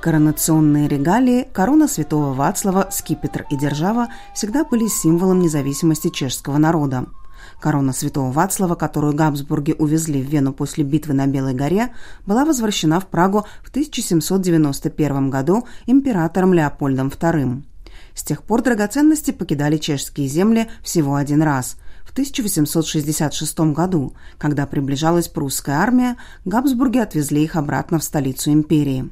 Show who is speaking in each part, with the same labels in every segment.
Speaker 1: Коронационные регалии, корона святого Вацлава, скипетр и держава всегда были символом независимости чешского народа. Корона святого Вацлава, которую Габсбурги увезли в Вену после битвы на Белой горе, была возвращена в Прагу в 1791 году императором Леопольдом II. С тех пор драгоценности покидали чешские земли всего один раз – в 1866 году, когда приближалась прусская армия, Габсбурги отвезли их обратно в столицу империи.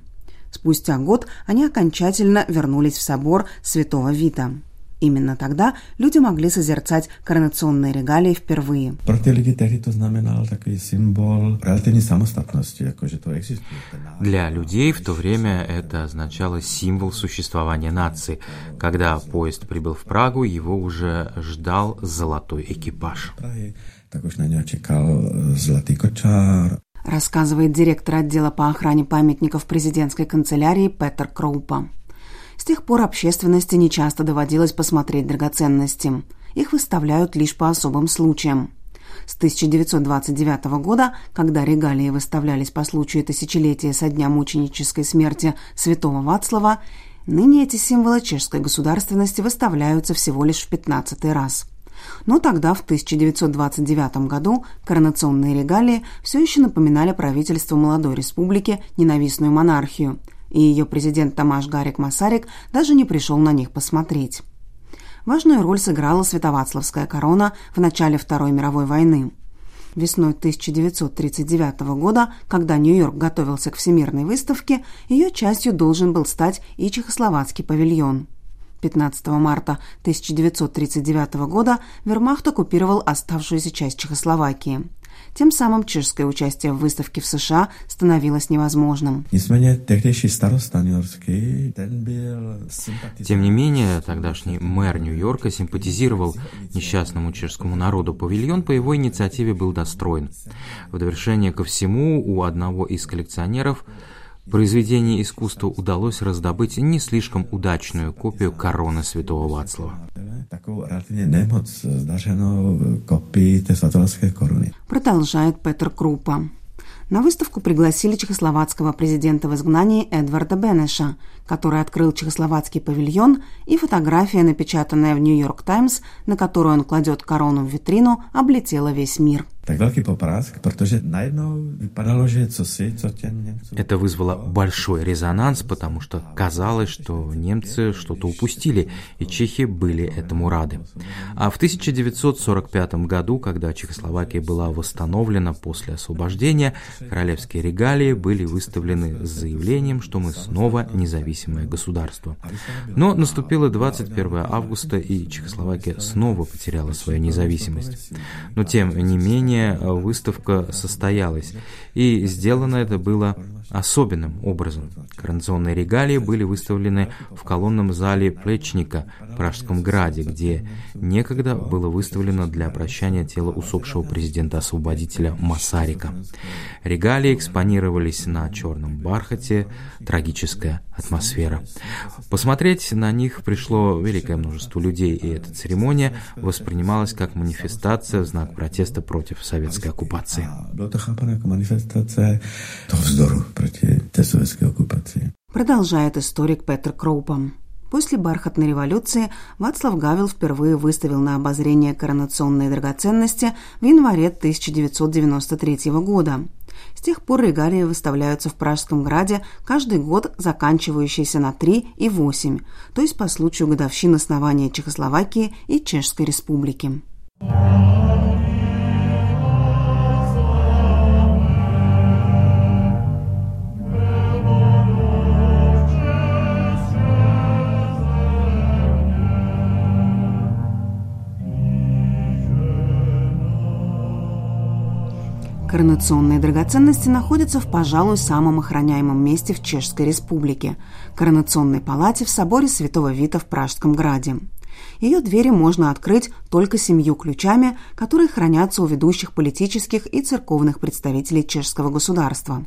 Speaker 1: Спустя год они окончательно вернулись в собор Святого Вита. Именно тогда люди могли созерцать коронационные регалии впервые.
Speaker 2: Для людей в то время это означало символ существования нации. Когда поезд прибыл в Прагу, его уже ждал золотой экипаж.
Speaker 3: Tak už na něho čekal zlatý kočár,
Speaker 1: рассказывает директор отдела по охране памятников президентской канцелярии Петер Кроупа. С тех пор общественности нечасто доводилось посмотреть драгоценности. Их выставляют лишь по особым случаям. С 1929 года, когда регалии выставлялись по случаю тысячелетия со дня мученической смерти святого Вацлава, ныне эти символы чешской государственности выставляются всего лишь в 15 раз – но тогда, в 1929 году, коронационные регалии все еще напоминали правительству молодой республики ненавистную монархию, и ее президент Тамаш Гарик Масарик даже не пришел на них посмотреть. Важную роль сыграла Святовацлавская корона в начале Второй мировой войны. Весной 1939 года, когда Нью-Йорк готовился к всемирной выставке, ее частью должен был стать и чехословацкий павильон – 15 марта 1939 года Вермахт оккупировал оставшуюся часть Чехословакии. Тем самым чешское участие в выставке в США становилось невозможным.
Speaker 2: Тем не менее, тогдашний мэр Нью-Йорка симпатизировал несчастному чешскому народу. Павильон по его инициативе был достроен. В довершение ко всему, у одного из коллекционеров – произведении искусства удалось раздобыть не слишком удачную копию короны святого Вацлава.
Speaker 1: Продолжает Петр Крупа. На выставку пригласили чехословацкого президента в изгнании Эдварда Бенеша, который открыл чехословацкий павильон, и фотография, напечатанная в «Нью-Йорк Таймс», на которую он кладет корону в витрину, облетела весь мир –
Speaker 3: tak velký poprask, protože najednou vypadalo, že co si, co těm Němcům...
Speaker 2: Это вызвало большой резонанс, потому что казалось, что немцы что-то упустили, и чехи были этому рады. А в 1945 году, когда Чехословакия была восстановлена после освобождения, королевские регалии были выставлены с заявлением, что мы снова независимое государство. Но наступило 21 августа, и Чехословакия снова потеряла свою независимость. Но тем не менее, менее, выставка состоялась, и сделано это было особенным образом. Коронационные регалии были выставлены в колонном зале Плечника в Пражском граде, где некогда было выставлено для прощания тело усопшего президента-освободителя Масарика. Регалии экспонировались на черном бархате, трагическая атмосфера. Посмотреть на них пришло великое множество людей, и эта церемония воспринималась как манифестация в знак протеста против советской оккупации.
Speaker 1: Продолжает историк Петр Кроупом. После бархатной революции Вацлав Гавел впервые выставил на обозрение коронационные драгоценности в январе 1993 года. С тех пор регалии выставляются в Пражском граде каждый год, заканчивающийся на 3 и 8, то есть по случаю годовщин основания Чехословакии и Чешской Республики. Коронационные драгоценности находятся в, пожалуй, самом охраняемом месте в Чешской Республике – Коронационной палате в соборе Святого Вита в Пражском Граде. Ее двери можно открыть только семью ключами, которые хранятся у ведущих политических и церковных представителей чешского государства.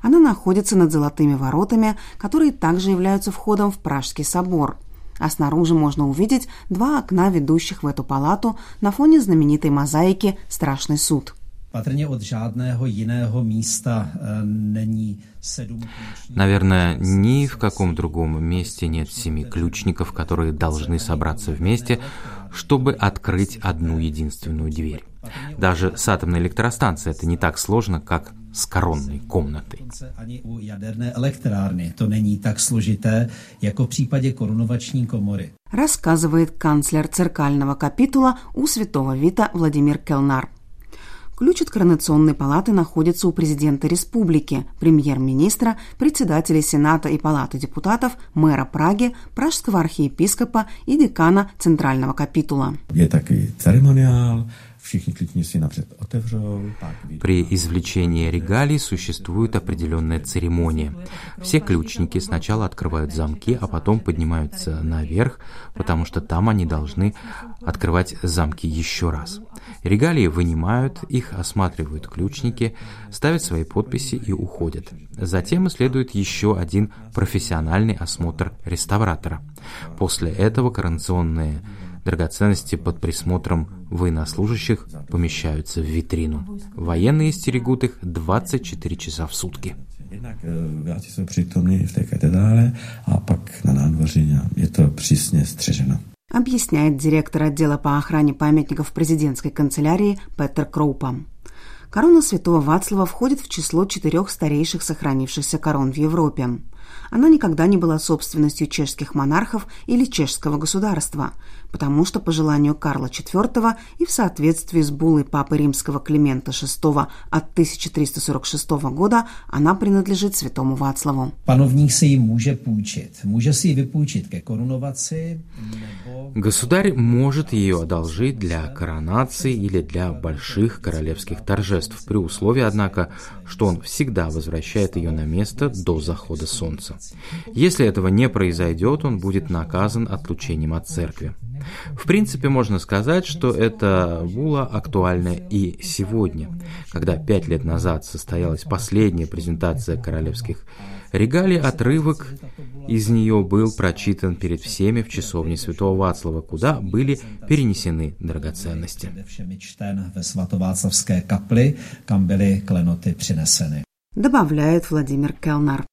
Speaker 1: Она находится над золотыми воротами, которые также являются входом в Пражский собор – а снаружи можно увидеть два окна, ведущих в эту палату на фоне знаменитой мозаики «Страшный суд».
Speaker 4: Patrně od žádného jiného místa není sedm
Speaker 2: Наверное, ни в каком другом месте нет семи ключников, которые должны собраться вместе, чтобы открыть одну единственную дверь. Даже с атомной электростанцией это не так сложно, как с коронной комнатой.
Speaker 4: Ani u jaderné elektrárny to není tak složité, jako v případě korunovační komory.
Speaker 1: Рассказывает канцлер церкального капитула у Святого Вита Владимир Келнар. Ключ от коронационной палаты находится у президента республики, премьер-министра, председателя Сената и Палаты депутатов, мэра Праги, пражского архиепископа и декана Центрального капитула.
Speaker 3: Je taky ceremoniál,
Speaker 2: При извлечении регалий существует определенная церемония. Все ключники сначала открывают замки, а потом поднимаются наверх, потому что там они должны открывать замки еще раз. Регалии вынимают, их осматривают ключники, ставят свои подписи и уходят. Затем следует еще один профессиональный осмотр реставратора. После этого коронационные драгоценности под присмотром военнослужащих помещаются в витрину. Военные стерегут их 24 часа в сутки.
Speaker 3: Jednak eh, vojáci jsou přítomní v té katedrále a pak na nádvoří je to přísně střeženo.
Speaker 1: объясняет директор отдела по охране памятников президентской канцелярии Петер Кроупа. Корона святого Вацлава входит в число четырех старейших сохранившихся корон в Европе. Она никогда не была собственностью чешских монархов или чешского государства, потому что по желанию Карла IV и в соответствии с буллой Папы Римского Климента VI от 1346 года она принадлежит святому Вацлаву.
Speaker 4: Si ji může půjčit. Může si ji vypůjčit ke korunovaci
Speaker 2: Государь может ее одолжить для коронации или для больших королевских торжеств, при условии, однако, что он всегда возвращает ее на место до захода солнца. Если этого не произойдет, он будет наказан отлучением от церкви. В принципе, можно сказать, что эта була актуальна и сегодня, когда пять лет назад состоялась последняя презентация королевских регалий, отрывок из нее был прочитан перед всеми в часовне Святого Вацлава, куда были перенесены драгоценности.
Speaker 1: Добавляет Владимир Келнар.